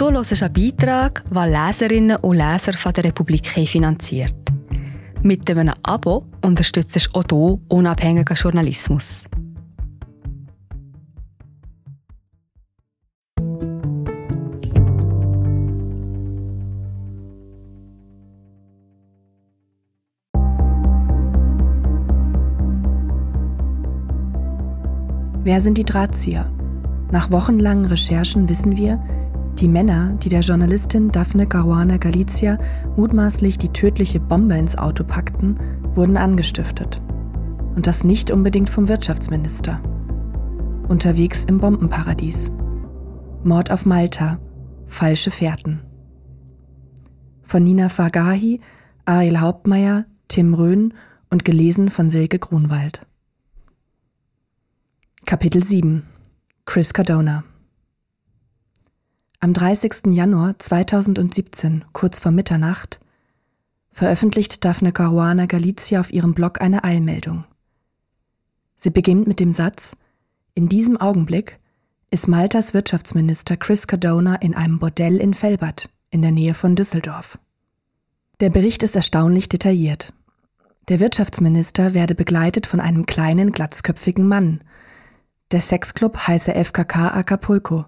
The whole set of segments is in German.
Du hörst einen Beitrag, den Leserinnen und Leser von der Republik finanziert. Mit einem Abo unterstützt du auch du unabhängigen Journalismus. Wer sind die Drahtzieher? Nach wochenlangen Recherchen wissen wir, die Männer, die der Journalistin Daphne Caruana Galizia mutmaßlich die tödliche Bombe ins Auto packten, wurden angestiftet. Und das nicht unbedingt vom Wirtschaftsminister. Unterwegs im Bombenparadies. Mord auf Malta. Falsche Fährten. Von Nina Fagahi, Ariel Hauptmeier, Tim Röhn und gelesen von Silke Grunwald. Kapitel 7 Chris Cardona Am 30. Januar 2017, kurz vor Mitternacht, veröffentlicht Daphne Caruana Galizia auf ihrem Blog eine Eilmeldung. Sie beginnt mit dem Satz, in diesem Augenblick ist Maltas Wirtschaftsminister Chris Cardona in einem Bordell in Felbert, in der Nähe von Düsseldorf. Der Bericht ist erstaunlich detailliert. Der Wirtschaftsminister werde begleitet von einem kleinen, glatzköpfigen Mann, der Sexclub heiße FKK Acapulco.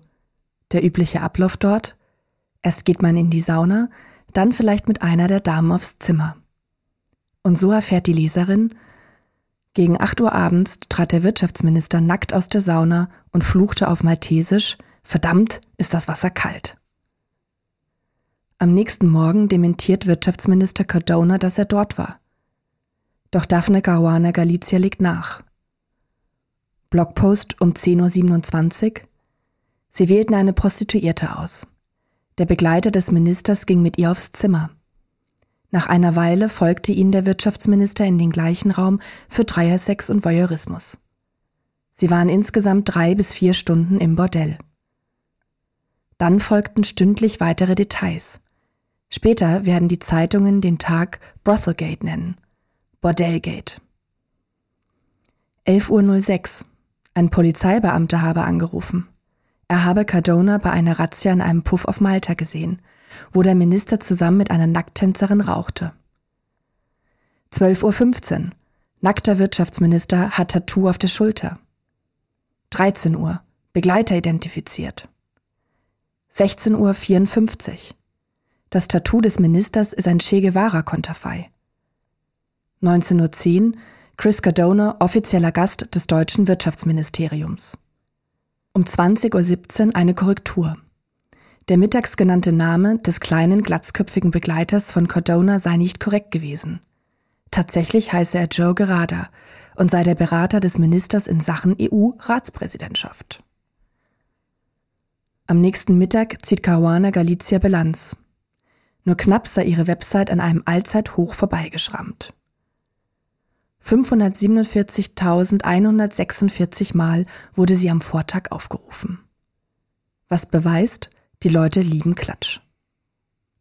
Der übliche Ablauf dort? Erst geht man in die Sauna, dann vielleicht mit einer der Damen aufs Zimmer. Und so erfährt die Leserin, gegen 8 Uhr abends trat der Wirtschaftsminister nackt aus der Sauna und fluchte auf Maltesisch, verdammt, ist das Wasser kalt. Am nächsten Morgen dementiert Wirtschaftsminister Cardona, dass er dort war. Doch Daphne Caruana Galizia legt nach. Blogpost um 10.27 Uhr. Sie wählten eine Prostituierte aus. Der Begleiter des Ministers ging mit ihr aufs Zimmer. Nach einer Weile folgte ihnen der Wirtschaftsminister in den gleichen Raum für Dreiersex und Voyeurismus. Sie waren insgesamt drei bis vier Stunden im Bordell. Dann folgten stündlich weitere Details. Später werden die Zeitungen den Tag Brothelgate nennen. Bordellgate. 11.06 Uhr. Ein Polizeibeamter habe angerufen. Er habe Cardona bei einer Razzia in einem Puff auf Malta gesehen, wo der Minister zusammen mit einer Nackttänzerin rauchte. 12.15 Uhr. Nackter Wirtschaftsminister hat Tattoo auf der Schulter. 13 Uhr. Begleiter identifiziert. 16.54 Uhr. Das Tattoo des Ministers ist ein Che Guevara-Konterfei. 19.10 Uhr. Chris Cardona, offizieller Gast des deutschen Wirtschaftsministeriums. Um 20.17 Uhr eine Korrektur. Der mittags genannte Name des kleinen, glatzköpfigen Begleiters von Cardona sei nicht korrekt gewesen. Tatsächlich heiße er Joe Gerada und sei der Berater des Ministers in Sachen EU-Ratspräsidentschaft. Am nächsten Mittag zieht Caruana Galizia Bilanz. Nur knapp sei ihre Website an einem Allzeithoch vorbeigeschrammt. 547.146 Mal wurde sie am Vortag aufgerufen. Was beweist, die Leute lieben Klatsch.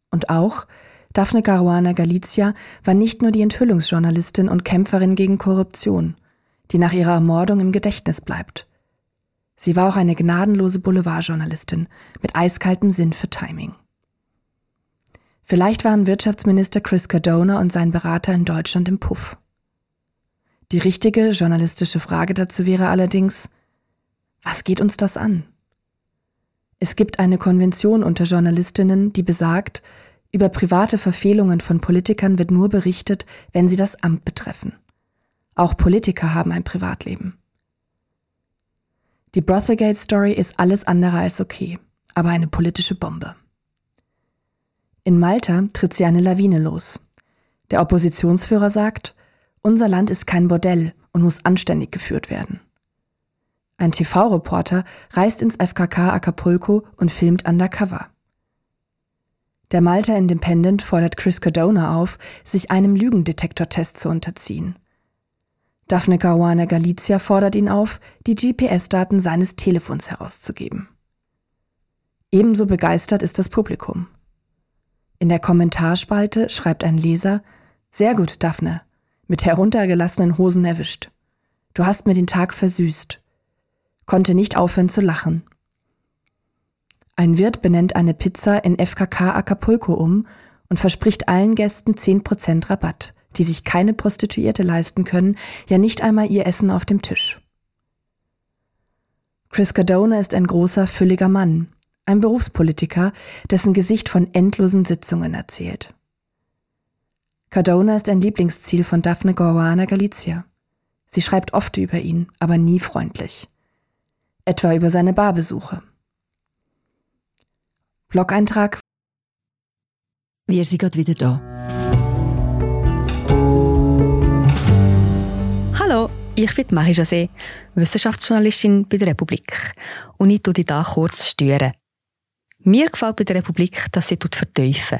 Und auch Daphne Caruana Galizia war nicht nur die Enthüllungsjournalistin und Kämpferin gegen Korruption, die nach ihrer Ermordung im Gedächtnis bleibt. Sie war auch eine gnadenlose Boulevardjournalistin mit eiskaltem Sinn für Timing. Vielleicht waren Wirtschaftsminister Chris Cardona und sein Berater in Deutschland im Puff. Die richtige journalistische Frage dazu wäre allerdings, was geht uns das an? Es gibt eine Konvention unter Journalistinnen, die besagt, über private Verfehlungen von Politikern wird nur berichtet, wenn sie das Amt betreffen. Auch Politiker haben ein Privatleben. Die Brothelgate-Story ist alles andere als okay, aber eine politische Bombe. In Malta tritt sie eine Lawine los. Der Oppositionsführer sagt, unser Land ist kein Bordell und muss anständig geführt werden. Ein TV-Reporter reist ins FKK Acapulco und filmt undercover. Der Malta Independent fordert Chris Cardona auf, sich einem Lügendetektortest zu unterziehen. Daphne Caruana Galizia fordert ihn auf, die GPS-Daten seines Telefons herauszugeben. Ebenso begeistert ist das Publikum. In der Kommentarspalte schreibt ein Leser, sehr gut, Daphne, mit heruntergelassenen Hosen erwischt. Du hast mir den Tag versüßt. Konnte nicht aufhören zu lachen. Ein Wirt benennt eine Pizza in FKK Acapulco um und verspricht allen Gästen 10% Rabatt, die sich keine Prostituierte leisten können, ja nicht einmal ihr Essen auf dem Tisch. Chris Cardona ist ein großer, fülliger Mann, ein Berufspolitiker, dessen Gesicht von endlosen Sitzungen erzählt. Cardona ist ein Lieblingsziel von Daphne Caruana Galizia. Sie schreibt oft über ihn, aber nie freundlich. Etwa über seine Barbesuche. Blog-Eintrag Wir sind gerade wieder da. Hallo, ich bin Marie José, Wissenschaftsjournalistin bei der Republik. Und ich tue dich hier kurz stören. Mir gefällt bei der Republik, dass sie vertiefen.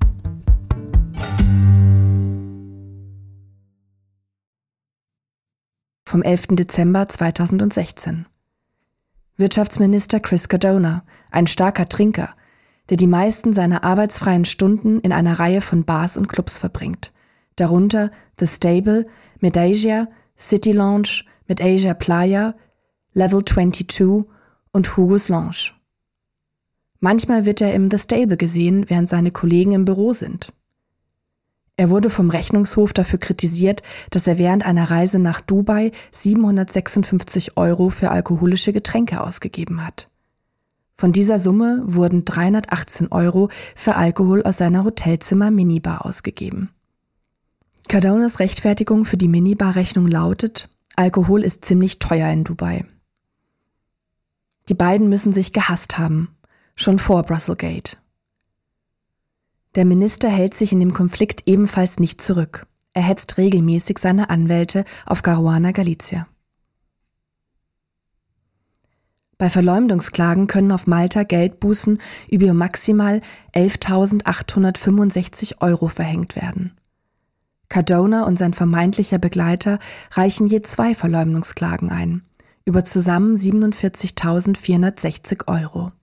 Vom 11. Dezember 2016. Wirtschaftsminister Chris Cardona, ein starker Trinker, der die meisten seiner arbeitsfreien Stunden in einer Reihe von Bars und Clubs verbringt, darunter The Stable, Medasia, City Lounge, Medasia Playa, Level 22 und Hugo's Lounge. Manchmal wird er im The Stable gesehen, während seine Kollegen im Büro sind. Er wurde vom Rechnungshof dafür kritisiert, dass er während einer Reise nach Dubai 756 Euro für alkoholische Getränke ausgegeben hat. Von dieser Summe wurden 318 Euro für Alkohol aus seiner Hotelzimmer-Minibar ausgegeben. Cardonas Rechtfertigung für die Minibar-Rechnung lautet, Alkohol ist ziemlich teuer in Dubai. Die beiden müssen sich gehasst haben, schon vor Brusselgate. Der Minister hält sich in dem Konflikt ebenfalls nicht zurück. Er hetzt regelmäßig seine Anwälte auf Caruana Galizia. Bei Verleumdungsklagen können auf Malta Geldbußen über maximal 11.865 Euro verhängt werden. Cardona und sein vermeintlicher Begleiter reichen je zwei Verleumdungsklagen ein, über zusammen 47.460 Euro.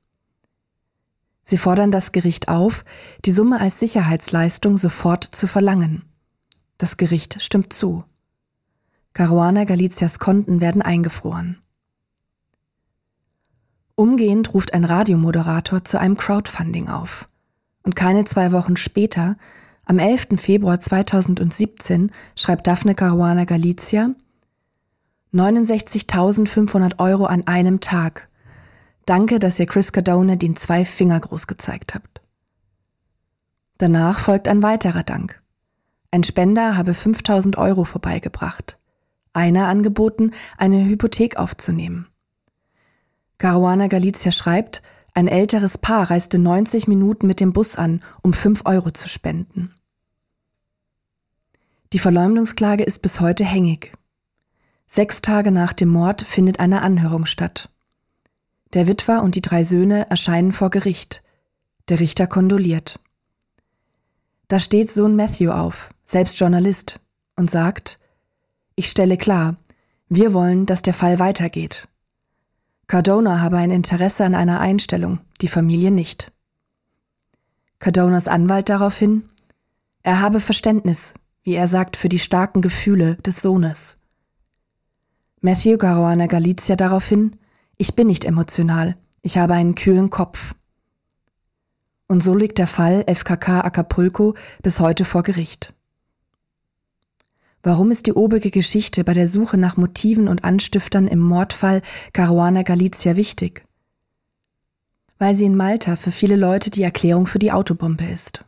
Sie fordern das Gericht auf, die Summe als Sicherheitsleistung sofort zu verlangen. Das Gericht stimmt zu. Caruana Galicias Konten werden eingefroren. Umgehend ruft ein Radiomoderator zu einem Crowdfunding auf. Und keine zwei Wochen später, am 11. Februar 2017, schreibt Daphne Caruana Galizia 69.500 Euro an einem Tag. Danke, dass ihr Chris Cardone den zwei Finger groß gezeigt habt. Danach folgt ein weiterer Dank. Ein Spender habe 5000 Euro vorbeigebracht. Einer angeboten, eine Hypothek aufzunehmen. Caruana Galizia schreibt, ein älteres Paar reiste 90 Minuten mit dem Bus an, um 5 Euro zu spenden. Die Verleumdungsklage ist bis heute hängig. Sechs Tage nach dem Mord findet eine Anhörung statt. Der Witwer und die drei Söhne erscheinen vor Gericht. Der Richter kondoliert. Da steht Sohn Matthew auf, selbst Journalist, und sagt, ich stelle klar, wir wollen, dass der Fall weitergeht. Cardona habe ein Interesse an einer Einstellung, die Familie nicht. Cardonas Anwalt daraufhin, er habe Verständnis, wie er sagt, für die starken Gefühle des Sohnes. Matthew Caruana Galizia daraufhin, ich bin nicht emotional. Ich habe einen kühlen Kopf. Und so liegt der Fall FKK Acapulco bis heute vor Gericht. Warum ist die obige Geschichte bei der Suche nach Motiven und Anstiftern im Mordfall Caruana Galizia wichtig? Weil sie in Malta für viele Leute die Erklärung für die Autobombe ist.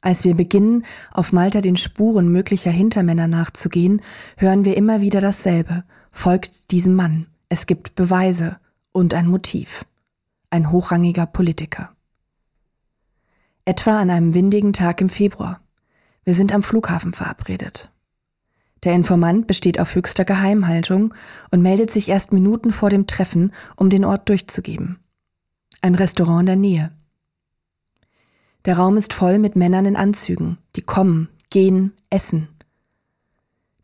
Als wir beginnen, auf Malta den Spuren möglicher Hintermänner nachzugehen, hören wir immer wieder dasselbe. Folgt diesem Mann. Es gibt Beweise und ein Motiv. Ein hochrangiger Politiker. Etwa an einem windigen Tag im Februar. Wir sind am Flughafen verabredet. Der Informant besteht auf höchster Geheimhaltung und meldet sich erst Minuten vor dem Treffen, um den Ort durchzugeben. Ein Restaurant in der Nähe. Der Raum ist voll mit Männern in Anzügen, die kommen, gehen, essen.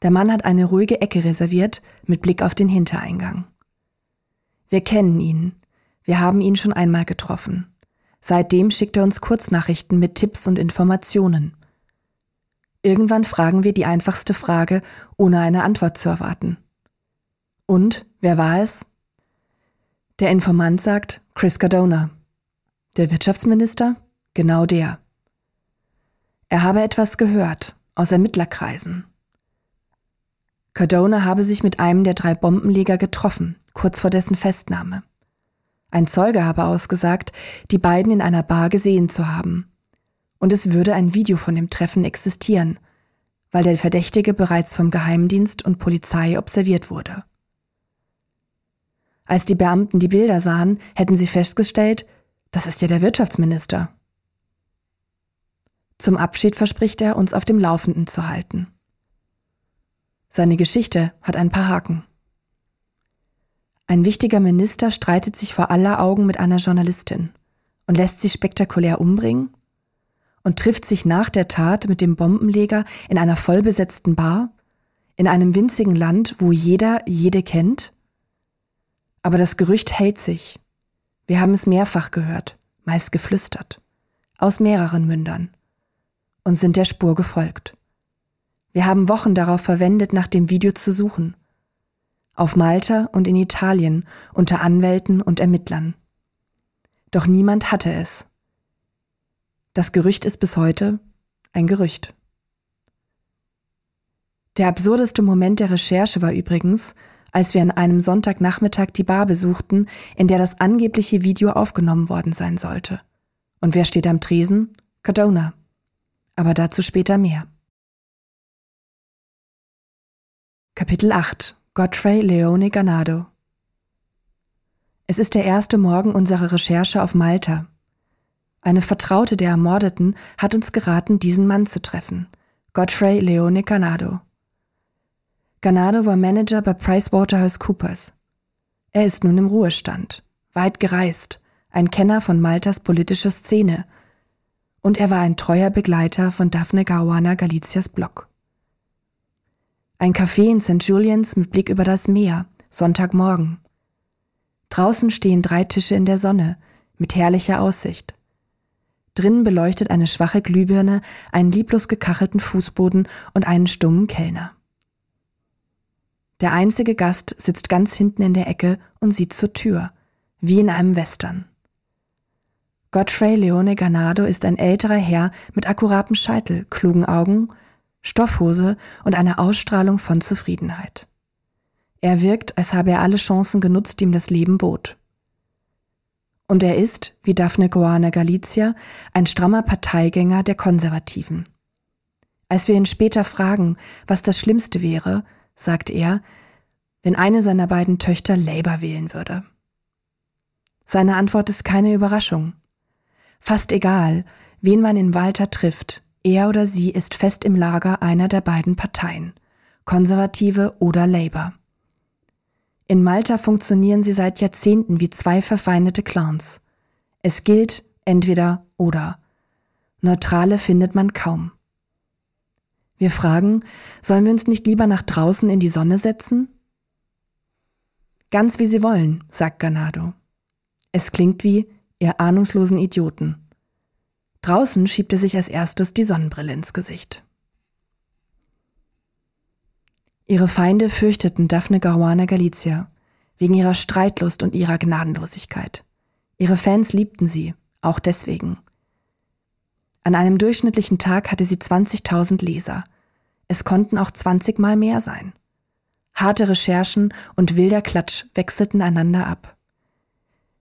Der Mann hat eine ruhige Ecke reserviert mit Blick auf den Hintereingang. Wir kennen ihn. Wir haben ihn schon einmal getroffen. Seitdem schickt er uns Kurznachrichten mit Tipps und Informationen. Irgendwann fragen wir die einfachste Frage, ohne eine Antwort zu erwarten. Und, wer war es? Der Informant sagt Chris Cardona. Der Wirtschaftsminister? Genau der. Er habe etwas gehört aus Ermittlerkreisen. Cardona habe sich mit einem der drei Bombenleger getroffen, kurz vor dessen Festnahme. Ein Zeuge habe ausgesagt, die beiden in einer Bar gesehen zu haben. Und es würde ein Video von dem Treffen existieren, weil der Verdächtige bereits vom Geheimdienst und Polizei observiert wurde. Als die Beamten die Bilder sahen, hätten sie festgestellt, das ist ja der Wirtschaftsminister. Zum Abschied verspricht er, uns auf dem Laufenden zu halten. Seine Geschichte hat ein paar Haken. Ein wichtiger Minister streitet sich vor aller Augen mit einer Journalistin und lässt sie spektakulär umbringen und trifft sich nach der Tat mit dem Bombenleger in einer vollbesetzten Bar, in einem winzigen Land, wo jeder jede kennt. Aber das Gerücht hält sich. Wir haben es mehrfach gehört, meist geflüstert, aus mehreren Mündern und sind der Spur gefolgt. Wir haben Wochen darauf verwendet, nach dem Video zu suchen – auf Malta und in Italien unter Anwälten und Ermittlern. Doch niemand hatte es. Das Gerücht ist bis heute ein Gerücht. Der absurdeste Moment der Recherche war übrigens, als wir an einem Sonntagnachmittag die Bar besuchten, in der das angebliche Video aufgenommen worden sein sollte. Und wer steht am Tresen? Cardona. Aber dazu später mehr. Kapitel 8 Godfrey Leone Ganado. Es ist der erste Morgen unserer Recherche auf Malta. Eine Vertraute der Ermordeten hat uns geraten, diesen Mann zu treffen, Godfrey Leone Ganado. Ganado war Manager bei PricewaterhouseCoopers. Er ist nun im Ruhestand, weit gereist, ein Kenner von Maltas politischer Szene und er war ein treuer Begleiter von Daphne Caruana Galicias Blog. Ein Café in St. Julians mit Blick über das Meer, Sonntagmorgen. Draußen stehen drei Tische in der Sonne, mit herrlicher Aussicht. Drinnen beleuchtet eine schwache Glühbirne einen lieblos gekachelten Fußboden und einen stummen Kellner. Der einzige Gast sitzt ganz hinten in der Ecke und sieht zur Tür, wie in einem Western. Godfrey Leone Ganado ist ein älterer Herr mit akkuratem Scheitel, klugen Augen Stoffhose und eine Ausstrahlung von Zufriedenheit. Er wirkt, als habe er alle Chancen genutzt, die ihm das Leben bot. Und er ist, wie Daphne Goana Galizia, ein strammer Parteigänger der Konservativen. Als wir ihn später fragen, was das Schlimmste wäre, sagt er, wenn eine seiner beiden Töchter Labour wählen würde. Seine Antwort ist keine Überraschung. Fast egal, wen man in Walter trifft, er oder sie ist fest im Lager einer der beiden Parteien, Konservative oder Labour. In Malta funktionieren sie seit Jahrzehnten wie zwei verfeindete Clans. Es gilt entweder oder. Neutrale findet man kaum. Wir fragen, sollen wir uns nicht lieber nach draußen in die Sonne setzen? Ganz wie Sie wollen, sagt Ganado. Es klingt wie, ihr ahnungslosen Idioten. Draußen schiebt er sich als erstes die Sonnenbrille ins Gesicht. Ihre Feinde fürchteten Daphne Caruana Galizia wegen ihrer Streitlust und ihrer Gnadenlosigkeit. Ihre Fans liebten sie, auch deswegen. An einem durchschnittlichen Tag hatte sie 20.000 Leser. Es konnten auch 20 Mal mehr sein. Harte Recherchen und wilder Klatsch wechselten einander ab.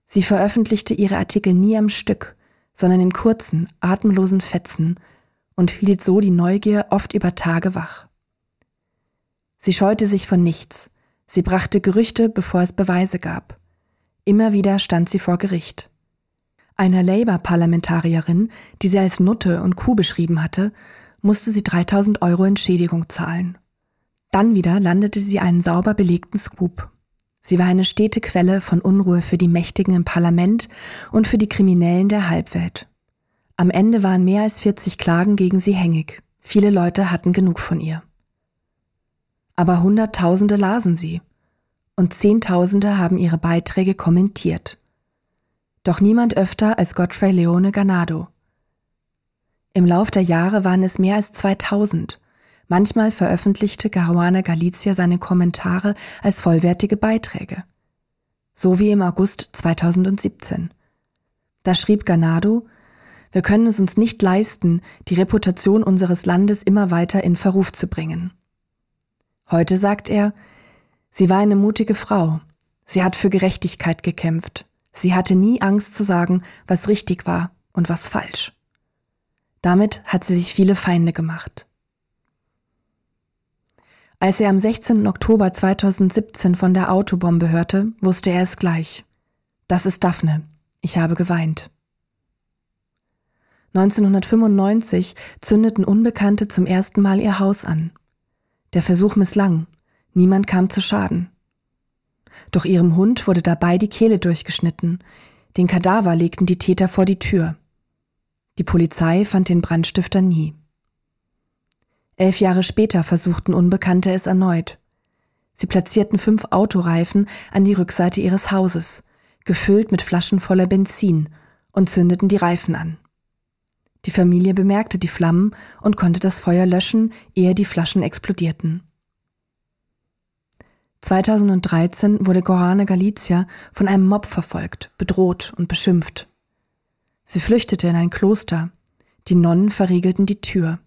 Sie veröffentlichte ihre Artikel nie am Stück sondern in kurzen, atemlosen Fetzen und hielt so die Neugier oft über Tage wach. Sie scheute sich von nichts, sie brachte Gerüchte, bevor es Beweise gab. Immer wieder stand sie vor Gericht. Einer Labour-Parlamentarierin, die sie als Nutte und Kuh beschrieben hatte, musste sie 3000 Euro Entschädigung zahlen. Dann wieder landete sie einen sauber belegten Scoop. Sie war eine stete Quelle von Unruhe für die Mächtigen im Parlament und für die Kriminellen der Halbwelt. Am Ende waren mehr als 40 Klagen gegen sie hängig. Viele Leute hatten genug von ihr. Aber Hunderttausende lasen sie und Zehntausende haben ihre Beiträge kommentiert. Doch niemand öfter als Godfrey Leone Ganado. Im Lauf der Jahre waren es mehr als 2000. Manchmal veröffentlichte Caruana Galizia seine Kommentare als vollwertige Beiträge. So wie im August 2017. Da schrieb Ganado, wir können es uns nicht leisten, die Reputation unseres Landes immer weiter in Verruf zu bringen. Heute sagt er, sie war eine mutige Frau. Sie hat für Gerechtigkeit gekämpft. Sie hatte nie Angst zu sagen, was richtig war und was falsch. Damit hat sie sich viele Feinde gemacht. Als er am 16. Oktober 2017 von der Autobombe hörte, wusste er es gleich. Das ist Daphne. Ich habe geweint. 1995 zündeten Unbekannte zum ersten Mal ihr Haus an. Der Versuch misslang. Niemand kam zu Schaden. Doch ihrem Hund wurde dabei die Kehle durchgeschnitten. Den Kadaver legten die Täter vor die Tür. Die Polizei fand den Brandstifter nie. Elf Jahre später versuchten Unbekannte es erneut. Sie platzierten fünf Autoreifen an die Rückseite ihres Hauses, gefüllt mit Flaschen voller Benzin, und zündeten die Reifen an. Die Familie bemerkte die Flammen und konnte das Feuer löschen, ehe die Flaschen explodierten. 2013 wurde Gorane Galizia von einem Mob verfolgt, bedroht und beschimpft. Sie flüchtete in ein Kloster. Die Nonnen verriegelten die Tür.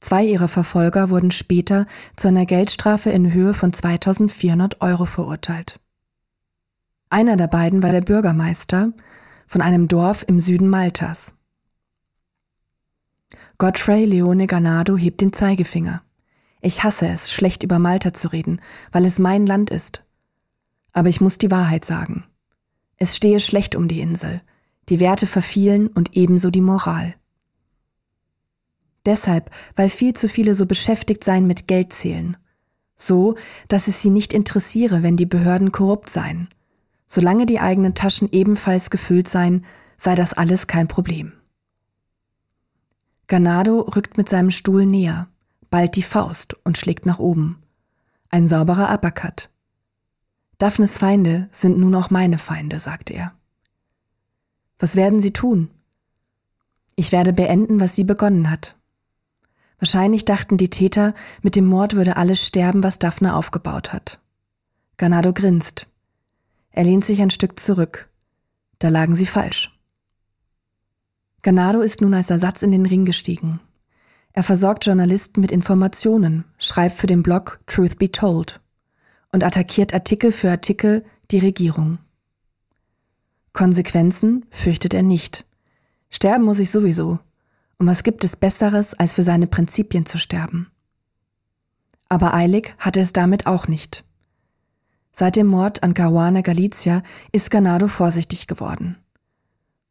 Zwei ihrer Verfolger wurden später zu einer Geldstrafe in Höhe von 2400 Euro verurteilt. Einer der beiden war der Bürgermeister von einem Dorf im Süden Maltas. Godfrey Leone Ganado hebt den Zeigefinger. Ich hasse es, schlecht über Malta zu reden, weil es mein Land ist. Aber ich muss die Wahrheit sagen. Es stehe schlecht um die Insel. Die Werte verfielen und ebenso die Moral. Deshalb, weil viel zu viele so beschäftigt seien mit Geld zählen. So, dass es sie nicht interessiere, wenn die Behörden korrupt seien. Solange die eigenen Taschen ebenfalls gefüllt seien, sei das alles kein Problem. Ganado rückt mit seinem Stuhl näher, ballt die Faust und schlägt nach oben. Ein sauberer Uppercut. Daphnes Feinde sind nun auch meine Feinde, sagte er. Was werden Sie tun? Ich werde beenden, was sie begonnen hat. Wahrscheinlich dachten die Täter, mit dem Mord würde alles sterben, was Daphne aufgebaut hat. Ganado grinst. Er lehnt sich ein Stück zurück. Da lagen sie falsch. Ganado ist nun als Ersatz in den Ring gestiegen. Er versorgt Journalisten mit Informationen, schreibt für den Blog Truth Be Told und attackiert Artikel für Artikel die Regierung. Konsequenzen fürchtet er nicht. Sterben muss ich sowieso, und was gibt es Besseres, als für seine Prinzipien zu sterben? Aber eilig hatte es damit auch nicht. Seit dem Mord an Caruana Galizia ist Ganado vorsichtig geworden.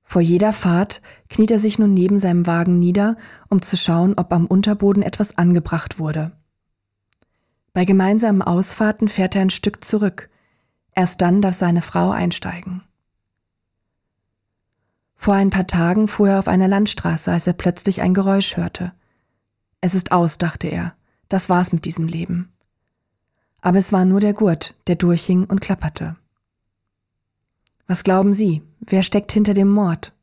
Vor jeder Fahrt kniet er sich nun neben seinem Wagen nieder, um zu schauen, ob am Unterboden etwas angebracht wurde. Bei gemeinsamen Ausfahrten fährt er ein Stück zurück. Erst dann darf seine Frau einsteigen. Vor ein paar Tagen fuhr er auf einer Landstraße, als er plötzlich ein Geräusch hörte. Es ist aus, dachte er. Das war's mit diesem Leben. Aber es war nur der Gurt, der durchhing und klapperte. Was glauben Sie, wer steckt hinter dem Mord?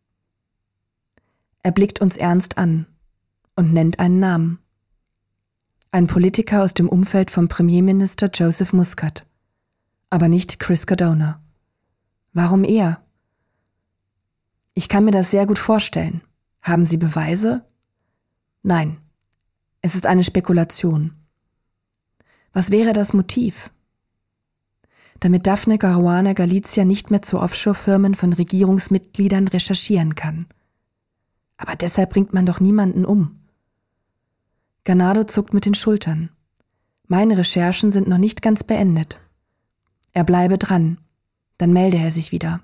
Er blickt uns ernst an und nennt einen Namen. Ein Politiker aus dem Umfeld vom Premierminister Joseph Muscat. Aber nicht Chris Cardona. Warum er? Ich kann mir das sehr gut vorstellen. Haben Sie Beweise? Nein. Es ist eine Spekulation. Was wäre das Motiv? Damit Daphne Caruana Galizia nicht mehr zu Offshore-Firmen von Regierungsmitgliedern recherchieren kann. Aber deshalb bringt man doch niemanden um. Ganado zuckt mit den Schultern. Meine Recherchen sind noch nicht ganz beendet. Er bleibe dran, dann melde er sich wieder.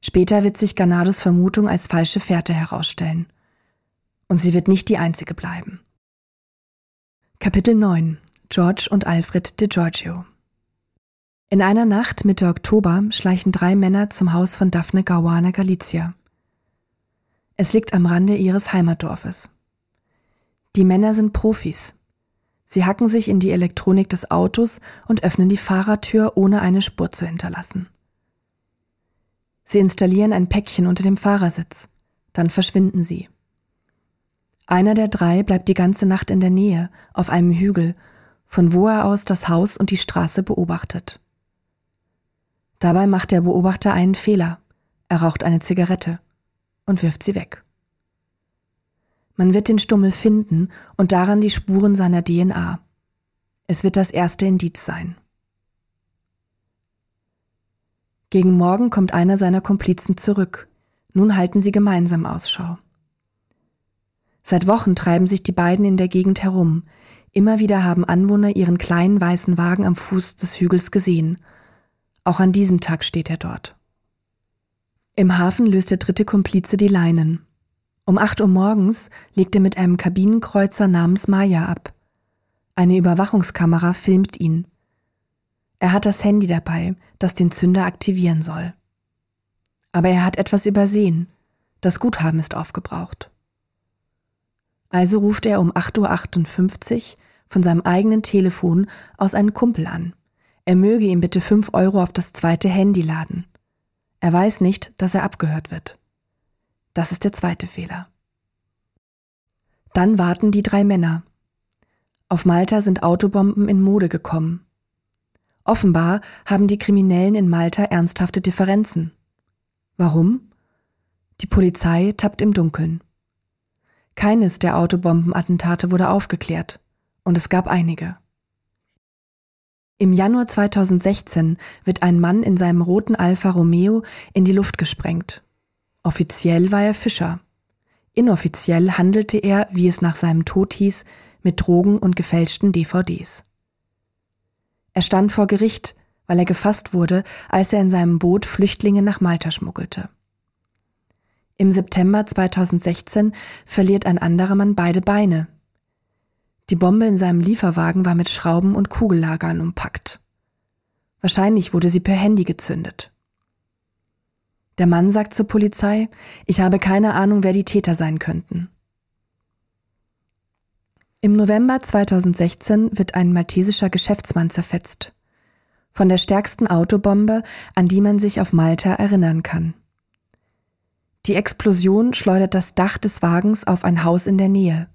Später wird sich Ganados Vermutung als falsche Fährte herausstellen. Und sie wird nicht die einzige bleiben. Kapitel 9 George und Alfred de Giorgio In einer Nacht Mitte Oktober schleichen drei Männer zum Haus von Daphne Caruana Galizia. Es liegt am Rande ihres Heimatdorfes. Die Männer sind Profis. Sie hacken sich in die Elektronik des Autos und öffnen die Fahrertür, ohne eine Spur zu hinterlassen. Sie installieren ein Päckchen unter dem Fahrersitz. Dann verschwinden sie. Einer der drei bleibt die ganze Nacht in der Nähe, auf einem Hügel, von wo er aus das Haus und die Straße beobachtet. Dabei macht der Beobachter einen Fehler. Er raucht eine Zigarette und wirft sie weg. Man wird den Stummel finden und daran die Spuren seiner DNA. Es wird das erste Indiz sein. Gegen Morgen kommt einer seiner Komplizen zurück. Nun halten sie gemeinsam Ausschau. Seit Wochen treiben sich die beiden in der Gegend herum. Immer wieder haben Anwohner ihren kleinen weißen Wagen am Fuß des Hügels gesehen. Auch an diesem Tag steht er dort. Im Hafen löst der dritte Komplize die Leinen. Um acht Uhr morgens legt er mit einem Kabinenkreuzer namens Maya ab. Eine Überwachungskamera filmt ihn. Er hat das Handy dabei, das den Zünder aktivieren soll. Aber er hat etwas übersehen. Das Guthaben ist aufgebraucht. Also ruft er um 8.58 Uhr von seinem eigenen Telefon aus einen Kumpel an. Er möge ihm bitte fünf Euro auf das zweite Handy laden. Er weiß nicht, dass er abgehört wird. Das ist der zweite Fehler. Dann warten die drei Männer. Auf Malta sind Autobomben in Mode gekommen. Offenbar haben die Kriminellen in Malta ernsthafte Differenzen. Warum? Die Polizei tappt im Dunkeln. Keines der Autobombenattentate wurde aufgeklärt, und es gab einige. Im Januar 2016 wird ein Mann in seinem roten Alfa Romeo in die Luft gesprengt. Offiziell war er Fischer. Inoffiziell handelte er, wie es nach seinem Tod hieß, mit Drogen und gefälschten DVDs. Er stand vor Gericht, weil er gefasst wurde, als er in seinem Boot Flüchtlinge nach Malta schmuggelte. Im September 2016 verliert ein anderer Mann beide Beine. Die Bombe in seinem Lieferwagen war mit Schrauben und Kugellagern umpackt. Wahrscheinlich wurde sie per Handy gezündet. Der Mann sagt zur Polizei, ich habe keine Ahnung, wer die Täter sein könnten. Im November 2016 wird ein maltesischer Geschäftsmann zerfetzt. Von der stärksten Autobombe, an die man sich auf Malta erinnern kann. Die Explosion schleudert das Dach des Wagens auf ein Haus in der Nähe.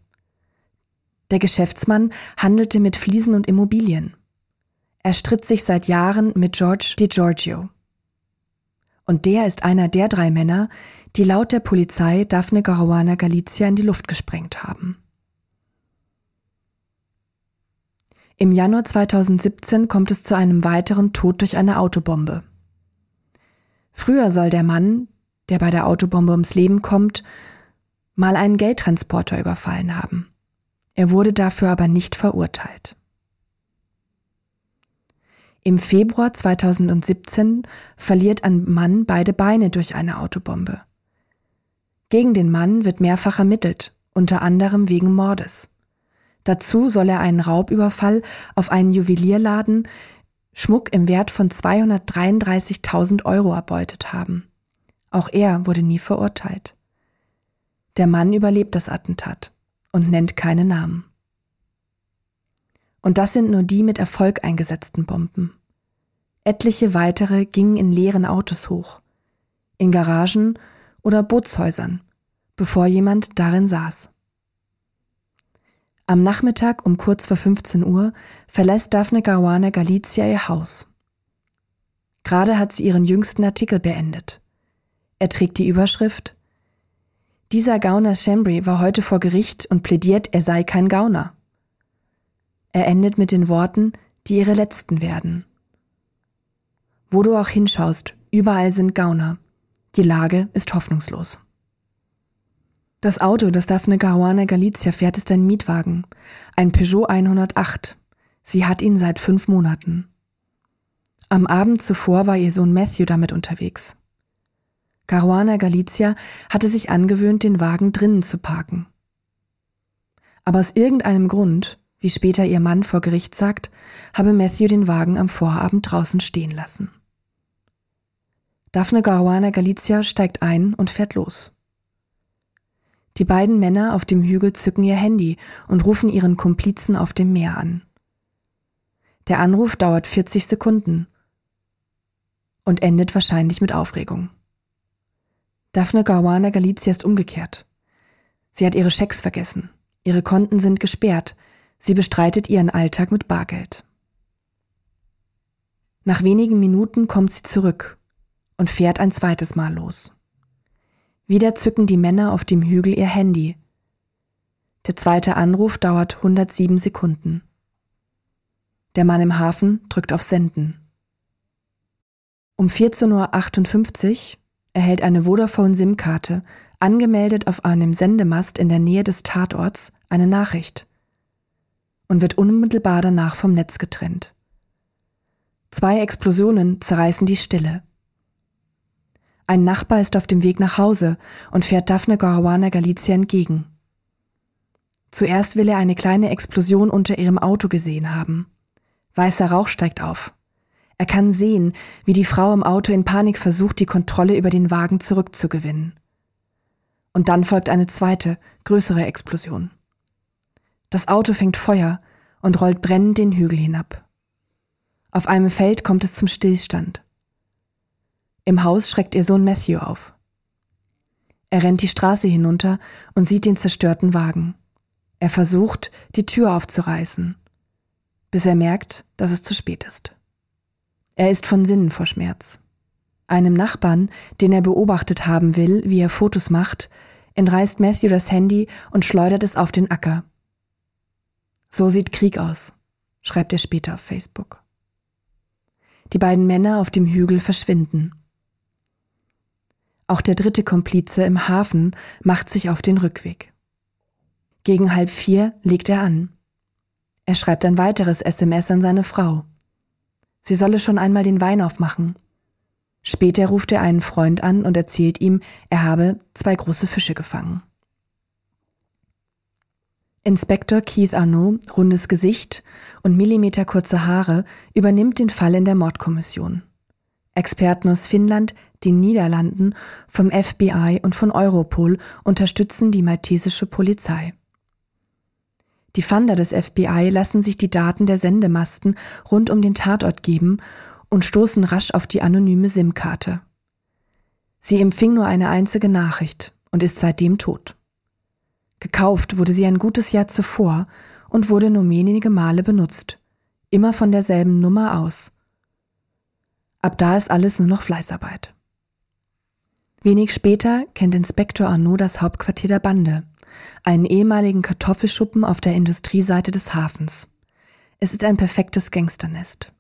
Der Geschäftsmann handelte mit Fliesen und Immobilien. Er stritt sich seit Jahren mit George DiGiorgio. Und der ist einer der drei Männer, die laut der Polizei Daphne Caruana Galizia in die Luft gesprengt haben. Im Januar 2017 kommt es zu einem weiteren Tod durch eine Autobombe. Früher soll der Mann, der bei der Autobombe ums Leben kommt, mal einen Geldtransporter überfallen haben. Er wurde dafür aber nicht verurteilt. Im Februar 2017 verliert ein Mann beide Beine durch eine Autobombe. Gegen den Mann wird mehrfach ermittelt, unter anderem wegen Mordes. Dazu soll er einen Raubüberfall auf einen Juwelierladen, Schmuck im Wert von 233.000 Euro erbeutet haben. Auch er wurde nie verurteilt. Der Mann überlebt das Attentat und nennt keine Namen. Und das sind nur die mit Erfolg eingesetzten Bomben. Etliche weitere gingen in leeren Autos hoch, in Garagen oder Bootshäusern, bevor jemand darin saß. Am Nachmittag um kurz vor 15 Uhr verlässt Daphne Caruana Galizia ihr Haus. Gerade hat sie ihren jüngsten Artikel beendet. Er trägt die Überschrift Dieser Gauner Chambry war heute vor Gericht und plädiert, er sei kein Gauner. Er endet mit den Worten, die ihre letzten werden. Wo du auch hinschaust, überall sind Gauner. Die Lage ist hoffnungslos. Das Auto, das Daphne Caruana Galizia fährt, ist ein Mietwagen. Ein Peugeot 108. Sie hat ihn seit fünf Monaten. Am Abend zuvor war ihr Sohn Matthew damit unterwegs. Caruana Galizia hatte sich angewöhnt, den Wagen drinnen zu parken. Aber aus irgendeinem Grund wie später ihr Mann vor Gericht sagt, habe Matthew den Wagen am Vorabend draußen stehen lassen. Daphne Caruana Galizia steigt ein und fährt los. Die beiden Männer auf dem Hügel zücken ihr Handy und rufen ihren Komplizen auf dem Meer an. Der Anruf dauert 40 Sekunden und endet wahrscheinlich mit Aufregung. Daphne Caruana Galizia ist umgekehrt. Sie hat ihre Schecks vergessen. Ihre Konten sind gesperrt. Sie bestreitet ihren Alltag mit Bargeld. Nach wenigen Minuten kommt sie zurück und fährt ein zweites Mal los. Wieder zücken die Männer auf dem Hügel ihr Handy. Der zweite Anruf dauert 107 Sekunden. Der Mann im Hafen drückt auf Senden. Um 14.58 Uhr erhält eine Vodafone SIM-Karte, angemeldet auf einem Sendemast in der Nähe des Tatorts, eine Nachricht und wird unmittelbar danach vom Netz getrennt. Zwei Explosionen zerreißen die Stille. Ein Nachbar ist auf dem Weg nach Hause und fährt Daphne Caruana Galizia entgegen. Zuerst will er eine kleine Explosion unter ihrem Auto gesehen haben. Weißer Rauch steigt auf. Er kann sehen, wie die Frau im Auto in Panik versucht, die Kontrolle über den Wagen zurückzugewinnen. Und dann folgt eine zweite, größere Explosion. Das Auto fängt Feuer und rollt brennend den Hügel hinab. Auf einem Feld kommt es zum Stillstand. Im Haus schreckt ihr Sohn Matthew auf. Er rennt die Straße hinunter und sieht den zerstörten Wagen. Er versucht, die Tür aufzureißen, bis er merkt, dass es zu spät ist. Er ist von Sinnen vor Schmerz. Einem Nachbarn, den er beobachtet haben will, wie er Fotos macht, entreißt Matthew das Handy und schleudert es auf den Acker. So sieht Krieg aus, schreibt er später auf Facebook. Die beiden Männer auf dem Hügel verschwinden. Auch der dritte Komplize im Hafen macht sich auf den Rückweg. Gegen halb vier legt er an. Er schreibt ein weiteres SMS an seine Frau. Sie solle schon einmal den Wein aufmachen. Später ruft er einen Freund an und erzählt ihm, er habe zwei große Fische gefangen. Inspektor Keith Arnaud, rundes Gesicht und millimeterkurze Haare, übernimmt den Fall in der Mordkommission. Experten aus Finnland, den Niederlanden, vom FBI und von Europol unterstützen die maltesische Polizei. Die Funder des FBI lassen sich die Daten der Sendemasten rund um den Tatort geben und stoßen rasch auf die anonyme SIM-Karte. Sie empfing nur eine einzige Nachricht und ist seitdem tot. Gekauft wurde sie ein gutes Jahr zuvor und wurde nur wenige Male benutzt, immer von derselben Nummer aus. Ab da ist alles nur noch Fleißarbeit. Wenig später kennt Inspektor Arnaud das Hauptquartier der Bande, einen ehemaligen Kartoffelschuppen auf der Industrieseite des Hafens. Es ist ein perfektes Gangsternest.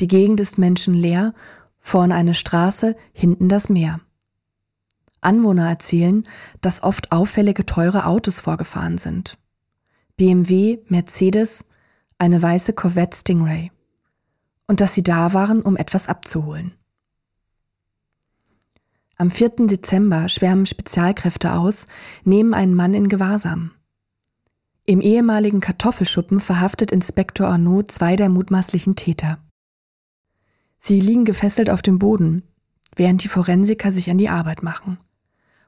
Die Gegend ist menschenleer, vorne eine Straße, hinten das Meer. Anwohner erzählen, dass oft auffällige teure Autos vorgefahren sind. BMW, Mercedes, eine weiße Corvette Stingray. Und dass sie da waren, um etwas abzuholen. Am 4. Dezember schwärmen Spezialkräfte aus, nehmen einen Mann in Gewahrsam. Im ehemaligen Kartoffelschuppen verhaftet Inspektor Arnaud zwei der mutmaßlichen Täter. Sie liegen gefesselt auf dem Boden, während die Forensiker sich an die Arbeit machen.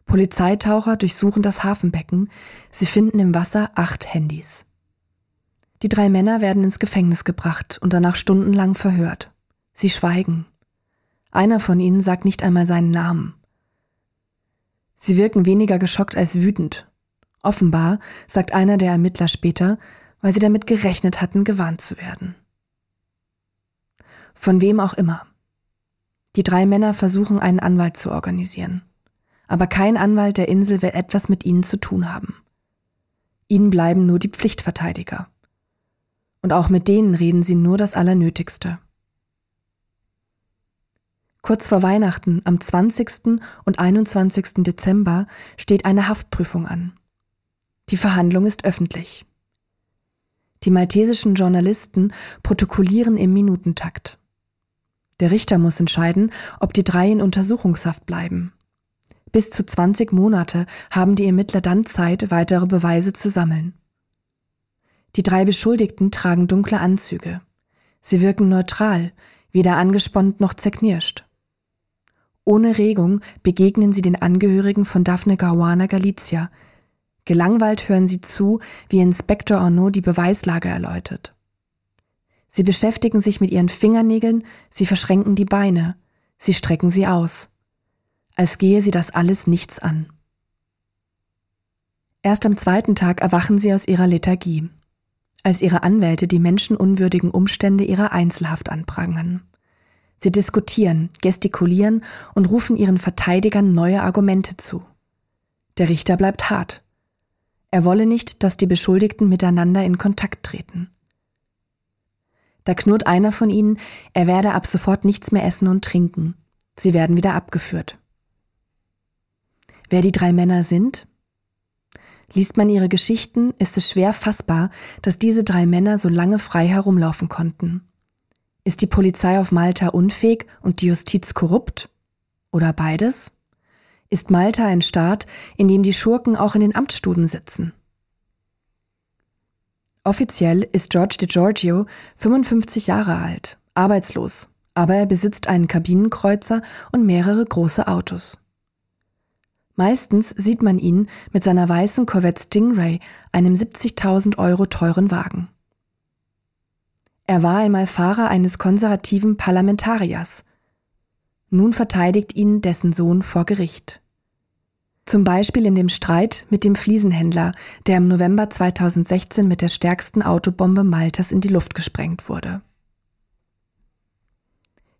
Polizeitaucher durchsuchen das Hafenbecken. Sie finden im Wasser acht Handys. Die drei Männer werden ins Gefängnis gebracht und danach stundenlang verhört. Sie schweigen. Einer von ihnen sagt nicht einmal seinen Namen. Sie wirken weniger geschockt als wütend. Offenbar, sagt einer der Ermittler später, weil sie damit gerechnet hatten, gewarnt zu werden. Von wem auch immer. Die drei Männer versuchen, einen Anwalt zu organisieren aber kein Anwalt der Insel will etwas mit ihnen zu tun haben. Ihnen bleiben nur die Pflichtverteidiger. Und auch mit denen reden sie nur das Allernötigste. Kurz vor Weihnachten, am 20. und 21. Dezember, steht eine Haftprüfung an. Die Verhandlung ist öffentlich. Die maltesischen Journalisten protokollieren im Minutentakt. Der Richter muss entscheiden, ob die drei in Untersuchungshaft bleiben. Bis zu 20 Monate haben die Ermittler dann Zeit, weitere Beweise zu sammeln. Die drei Beschuldigten tragen dunkle Anzüge. Sie wirken neutral, weder angespannt noch zerknirscht. Ohne Regung begegnen sie den Angehörigen von Daphne Caruana Galizia, Gelangweilt hören sie zu, wie Inspektor Arnaud die Beweislage erläutert. Sie beschäftigen sich mit ihren Fingernägeln, sie verschränken die Beine, sie strecken sie aus, als gehe sie das alles nichts an. Erst am zweiten Tag erwachen sie aus ihrer Lethargie, als ihre Anwälte die menschenunwürdigen Umstände ihrer Einzelhaft anprangern. Sie diskutieren, gestikulieren und rufen ihren Verteidigern neue Argumente zu. Der Richter bleibt hart. Er wolle nicht, dass die Beschuldigten miteinander in Kontakt treten. Da knurrt einer von ihnen, er werde ab sofort nichts mehr essen und trinken. Sie werden wieder abgeführt. Wer die drei Männer sind? Liest man ihre Geschichten, ist es schwer fassbar, dass diese drei Männer so lange frei herumlaufen konnten. Ist die Polizei auf Malta unfähig und die Justiz korrupt? Oder beides? Ist Malta ein Staat, in dem die Schurken auch in den Amtsstuben sitzen? Offiziell ist George DiGiorgio 55 Jahre alt, arbeitslos, aber er besitzt einen Kabinenkreuzer und mehrere große Autos. Meistens sieht man ihn mit seiner weißen Corvette Stingray, einem 70.000 Euro teuren Wagen. Er war einmal Fahrer eines konservativen Parlamentariers. Nun verteidigt ihn dessen Sohn vor Gericht. Zum Beispiel in dem Streit mit dem Fliesenhändler, der im November 2016 mit der stärksten Autobombe Maltas in die Luft gesprengt wurde.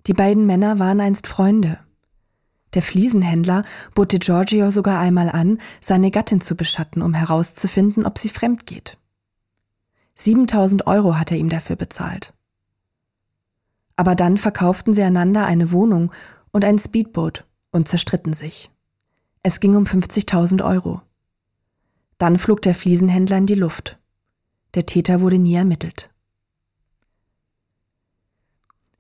Die beiden Männer waren einst Freunde. Der Fliesenhändler bot Giorgio sogar einmal an, seine Gattin zu beschatten, um herauszufinden, ob sie fremd geht. 7000 Euro hat er ihm dafür bezahlt. Aber dann verkauften sie einander eine Wohnung und ein Speedboot und zerstritten sich. Es ging um 50.000 Euro. Dann flog der Fliesenhändler in die Luft. Der Täter wurde nie ermittelt.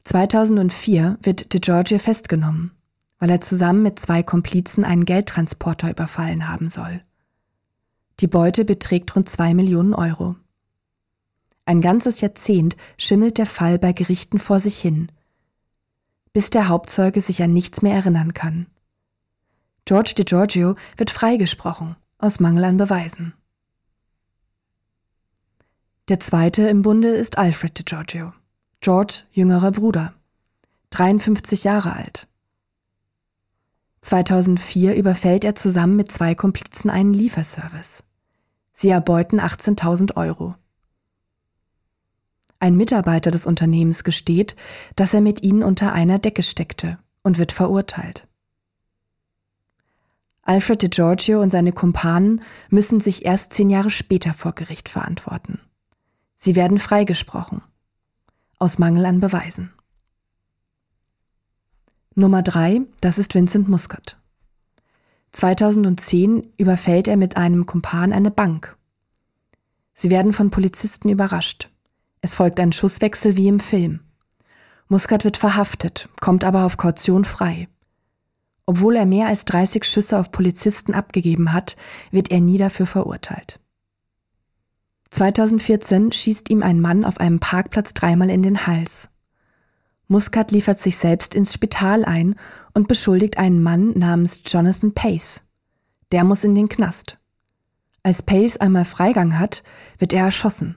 2004 wird De Giorgio festgenommen, weil er zusammen mit zwei Komplizen einen Geldtransporter überfallen haben soll. Die Beute beträgt rund zwei Millionen Euro. Ein ganzes Jahrzehnt schimmelt der Fall bei Gerichten vor sich hin, bis der Hauptzeuge sich an nichts mehr erinnern kann. George Di Giorgio wird freigesprochen, aus Mangel an Beweisen. Der zweite im Bunde ist Alfred Di Giorgio, George jüngerer Bruder, 53 Jahre alt. 2004 überfällt er zusammen mit zwei Komplizen einen Lieferservice. Sie erbeuten 18.000 Euro. Ein Mitarbeiter des Unternehmens gesteht, dass er mit ihnen unter einer Decke steckte und wird verurteilt. Alfred de Giorgio und seine Kumpanen müssen sich erst zehn Jahre später vor Gericht verantworten. Sie werden freigesprochen. Aus Mangel an Beweisen. Nummer drei, das ist Vincent Muscat. 2010 überfällt er mit einem Kumpan eine Bank. Sie werden von Polizisten überrascht. Es folgt ein Schusswechsel wie im Film. Muscat wird verhaftet, kommt aber auf Kaution frei. Obwohl er mehr als 30 Schüsse auf Polizisten abgegeben hat, wird er nie dafür verurteilt. 2014 schießt ihm ein Mann auf einem Parkplatz dreimal in den Hals. Muscat liefert sich selbst ins Spital ein und beschuldigt einen Mann namens Jonathan Pace. Der muss in den Knast. Als Pace einmal Freigang hat, wird er erschossen.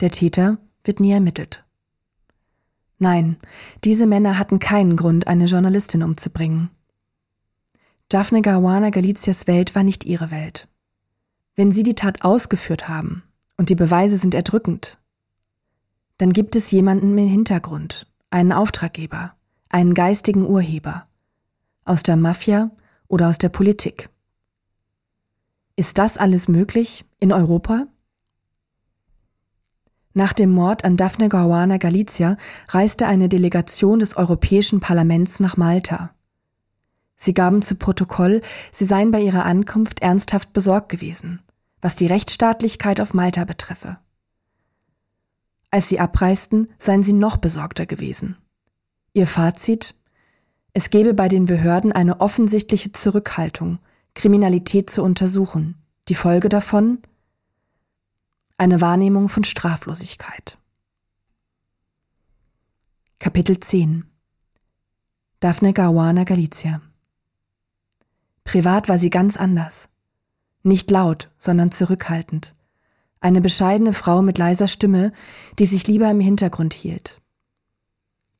Der Täter wird nie ermittelt. Nein, diese Männer hatten keinen Grund, eine Journalistin umzubringen. Daphne Caruana Galicias Welt war nicht ihre Welt. Wenn sie die Tat ausgeführt haben und die Beweise sind erdrückend, dann gibt es jemanden im Hintergrund, einen Auftraggeber, einen geistigen Urheber, aus der Mafia oder aus der Politik. Ist das alles möglich in Europa? Nach dem Mord an Daphne Caruana Galizia reiste eine Delegation des Europäischen Parlaments nach Malta. Sie gaben zu Protokoll, sie seien bei ihrer Ankunft ernsthaft besorgt gewesen, was die Rechtsstaatlichkeit auf Malta betreffe. Als sie abreisten, seien sie noch besorgter gewesen. Ihr Fazit? Es gebe bei den Behörden eine offensichtliche Zurückhaltung, Kriminalität zu untersuchen. Die Folge davon? Eine Wahrnehmung von Straflosigkeit. Kapitel 10 Daphne Caruana Galizia Privat war sie ganz anders. Nicht laut, sondern zurückhaltend. Eine bescheidene Frau mit leiser Stimme, die sich lieber im Hintergrund hielt.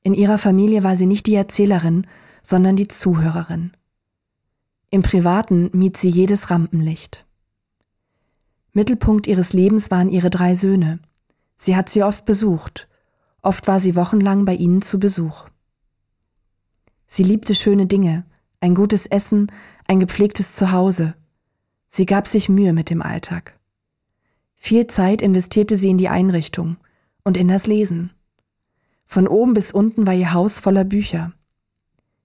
In ihrer Familie war sie nicht die Erzählerin, sondern die Zuhörerin. Im Privaten mied sie jedes Rampenlicht. Mittelpunkt ihres Lebens waren ihre drei Söhne. Sie hat sie oft besucht. Oft war sie wochenlang bei ihnen zu Besuch. Sie liebte schöne Dinge, ein gutes Essen, ein gepflegtes Zuhause. Sie gab sich Mühe mit dem Alltag. Viel Zeit investierte sie in die Einrichtung und in das Lesen. Von oben bis unten war ihr Haus voller Bücher.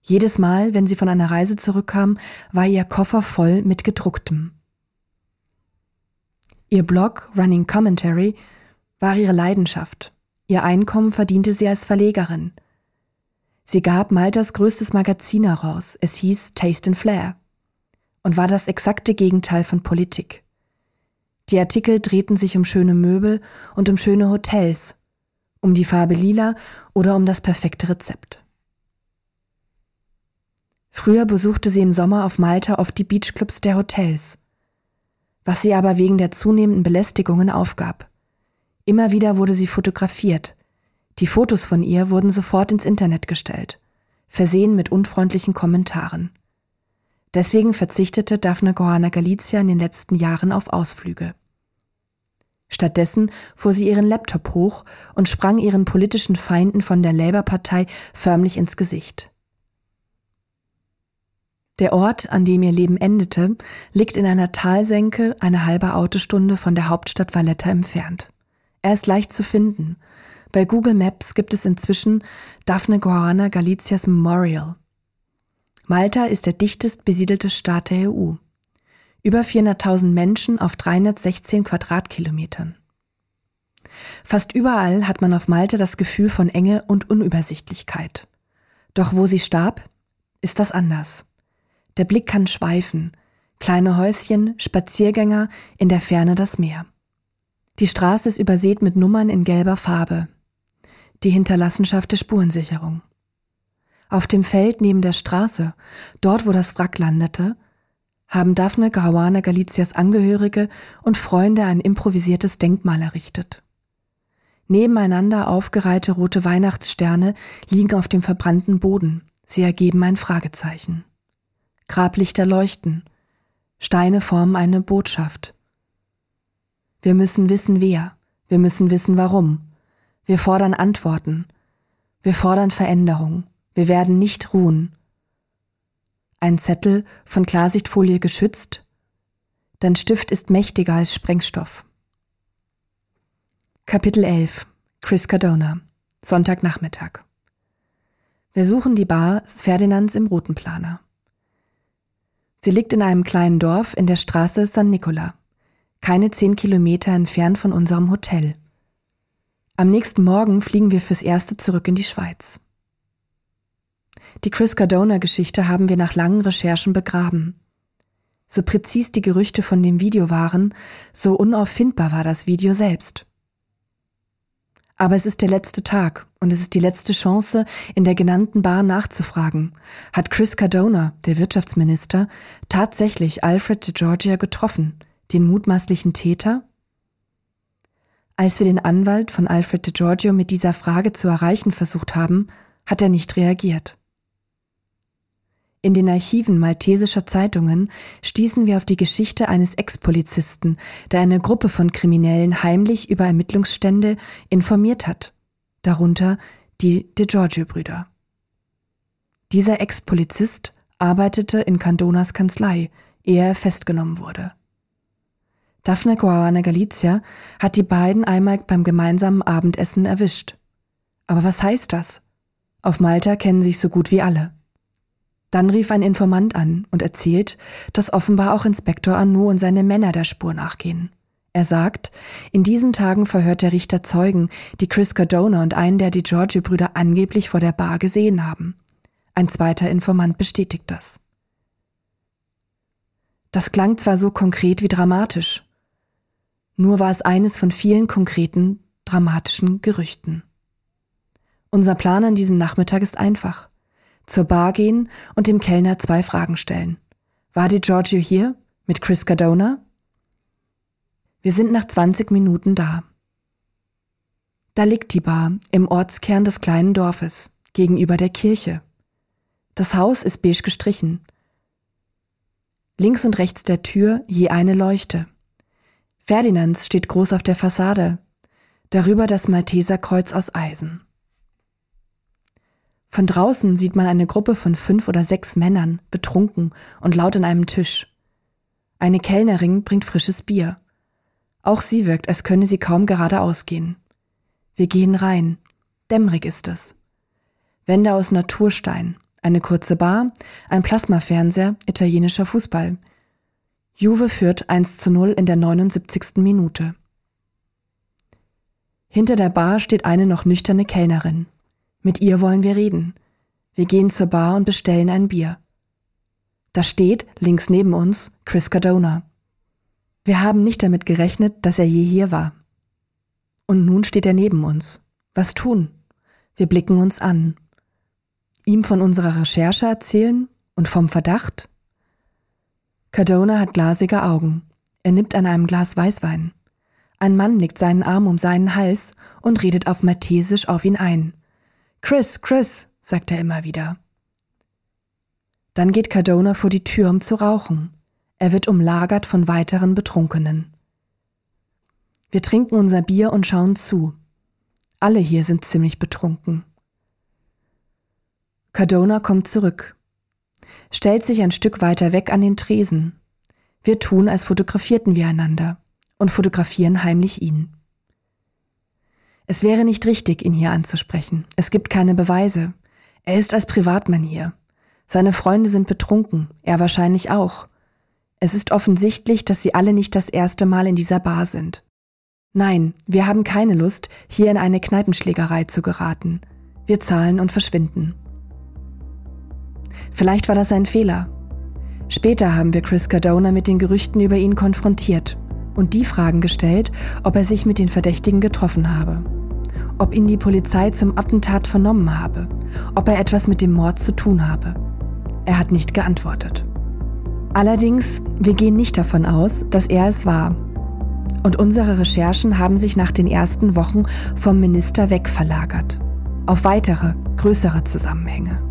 Jedes Mal, wenn sie von einer Reise zurückkam, war ihr Koffer voll mit gedrucktem. Ihr Blog Running Commentary war ihre Leidenschaft. Ihr Einkommen verdiente sie als Verlegerin. Sie gab Maltas größtes Magazin heraus. Es hieß Taste and Flair und war das exakte Gegenteil von Politik. Die Artikel drehten sich um schöne Möbel und um schöne Hotels, um die Farbe lila oder um das perfekte Rezept. Früher besuchte sie im Sommer auf Malta oft die Beachclubs der Hotels, was sie aber wegen der zunehmenden Belästigungen aufgab. Immer wieder wurde sie fotografiert. Die Fotos von ihr wurden sofort ins Internet gestellt, versehen mit unfreundlichen Kommentaren. Deswegen verzichtete Daphne Goana Galizia in den letzten Jahren auf Ausflüge. Stattdessen fuhr sie ihren Laptop hoch und sprang ihren politischen Feinden von der Labour-Partei förmlich ins Gesicht. Der Ort, an dem ihr Leben endete, liegt in einer Talsenke eine halbe Autostunde von der Hauptstadt Valletta entfernt. Er ist leicht zu finden. Bei Google Maps gibt es inzwischen Daphne Guarana Galicias Memorial. Malta ist der dichtest besiedelte Staat der EU. Über 400.000 Menschen auf 316 Quadratkilometern. Fast überall hat man auf Malta das Gefühl von Enge und Unübersichtlichkeit. Doch wo sie starb, ist das anders. Der Blick kann schweifen. Kleine Häuschen, Spaziergänger, in der Ferne das Meer. Die Straße ist übersät mit Nummern in gelber Farbe. Die Hinterlassenschaft der Spurensicherung. Auf dem Feld neben der Straße, dort wo das Wrack landete, haben Daphne Caruana Galicias Angehörige und Freunde ein improvisiertes Denkmal errichtet. Nebeneinander aufgereihte rote Weihnachtssterne liegen auf dem verbrannten Boden. Sie ergeben ein Fragezeichen. Grablichter leuchten. Steine formen eine Botschaft. Wir müssen wissen, wer. Wir müssen wissen, warum. Wir fordern Antworten. Wir fordern Veränderung. Wir werden nicht ruhen. Ein Zettel von Klarsichtfolie geschützt. Dein Stift ist mächtiger als Sprengstoff. Kapitel 11 Chris Cardona Sonntagnachmittag Wir suchen die Bar Ferdinands im Routenplaner. Sie liegt in einem kleinen Dorf in der Straße San Nicola, keine zehn Kilometer entfernt von unserem Hotel. Am nächsten Morgen fliegen wir fürs Erste zurück in die Schweiz. Die Chris Cardona-Geschichte haben wir nach langen Recherchen begraben. So präzis die Gerüchte von dem Video waren, so unauffindbar war das Video selbst. Aber es ist der letzte Tag und es ist die letzte Chance, in der genannten Bar nachzufragen. Hat Chris Cardona, der Wirtschaftsminister, tatsächlich Alfred de Georgia getroffen, den mutmaßlichen Täter? Als wir den Anwalt von Alfred de Giorgio mit dieser Frage zu erreichen versucht haben, hat er nicht reagiert. In den Archiven maltesischer Zeitungen stießen wir auf die Geschichte eines Ex-Polizisten, der eine Gruppe von Kriminellen heimlich über Ermittlungsstände informiert hat, darunter die De Giorgio-Brüder. Dieser Ex-Polizist arbeitete in Candonas Kanzlei, ehe er festgenommen wurde. Daphne Caruana Galizia hat die beiden einmal beim gemeinsamen Abendessen erwischt. Aber was heißt das? Auf Malta kennen sich so gut wie alle. Dann rief ein Informant an und erzählt, dass offenbar auch Inspektor Arnaud und seine Männer der Spur nachgehen. Er sagt, in diesen Tagen verhört der Richter Zeugen, die Chris Cardona und einen der DiGiorgio-Brüder angeblich vor der Bar gesehen haben. Ein zweiter Informant bestätigt das. Das klang zwar so konkret wie dramatisch, nur war es eines von vielen konkreten, dramatischen Gerüchten. Unser Plan an diesem Nachmittag ist einfach zur Bar gehen und dem Kellner zwei Fragen stellen. War die Giorgio hier? Mit Chris Cardona? Wir sind nach 20 Minuten da. Da liegt die Bar im Ortskern des kleinen Dorfes, gegenüber der Kirche. Das Haus ist beige gestrichen. Links und rechts der Tür je eine Leuchte. Ferdinands steht groß auf der Fassade, darüber das Malteserkreuz aus Eisen. Von draußen sieht man eine Gruppe von fünf oder sechs Männern, betrunken und laut an einem Tisch. Eine Kellnerin bringt frisches Bier. Auch sie wirkt, als könne sie kaum geradeaus gehen. Wir gehen rein. Dämmerig ist es. Wände aus Naturstein, eine kurze Bar, ein Plasmafernseher, italienischer Fußball. Juve führt 1 zu 0 in der 79. Minute. Hinter der Bar steht eine noch nüchterne Kellnerin. Mit ihr wollen wir reden. Wir gehen zur Bar und bestellen ein Bier. Da steht, links neben uns, Chris Cardona. Wir haben nicht damit gerechnet, dass er je hier war. Und nun steht er neben uns. Was tun? Wir blicken uns an. Ihm von unserer Recherche erzählen und vom Verdacht? Cardona hat glasige Augen. Er nippt an einem Glas Weißwein. Ein Mann legt seinen Arm um seinen Hals und redet auf Maltesisch auf ihn ein. Chris, Chris, sagt er immer wieder. Dann geht Cardona vor die Tür, um zu rauchen. Er wird umlagert von weiteren Betrunkenen. Wir trinken unser Bier und schauen zu. Alle hier sind ziemlich betrunken. Cardona kommt zurück, stellt sich ein Stück weiter weg an den Tresen. Wir tun, als fotografierten wir einander und fotografieren heimlich ihn. Es wäre nicht richtig, ihn hier anzusprechen. Es gibt keine Beweise. Er ist als Privatmann hier. Seine Freunde sind betrunken, er wahrscheinlich auch. Es ist offensichtlich, dass sie alle nicht das erste Mal in dieser Bar sind. Nein, wir haben keine Lust, hier in eine Kneipenschlägerei zu geraten. Wir zahlen und verschwinden. Vielleicht war das ein Fehler. Später haben wir Chris Cardona mit den Gerüchten über ihn konfrontiert und die Fragen gestellt, ob er sich mit den Verdächtigen getroffen habe, ob ihn die Polizei zum Attentat vernommen habe, ob er etwas mit dem Mord zu tun habe. Er hat nicht geantwortet. Allerdings, wir gehen nicht davon aus, dass er es war. Und unsere Recherchen haben sich nach den ersten Wochen vom Minister wegverlagert. Auf weitere, größere Zusammenhänge.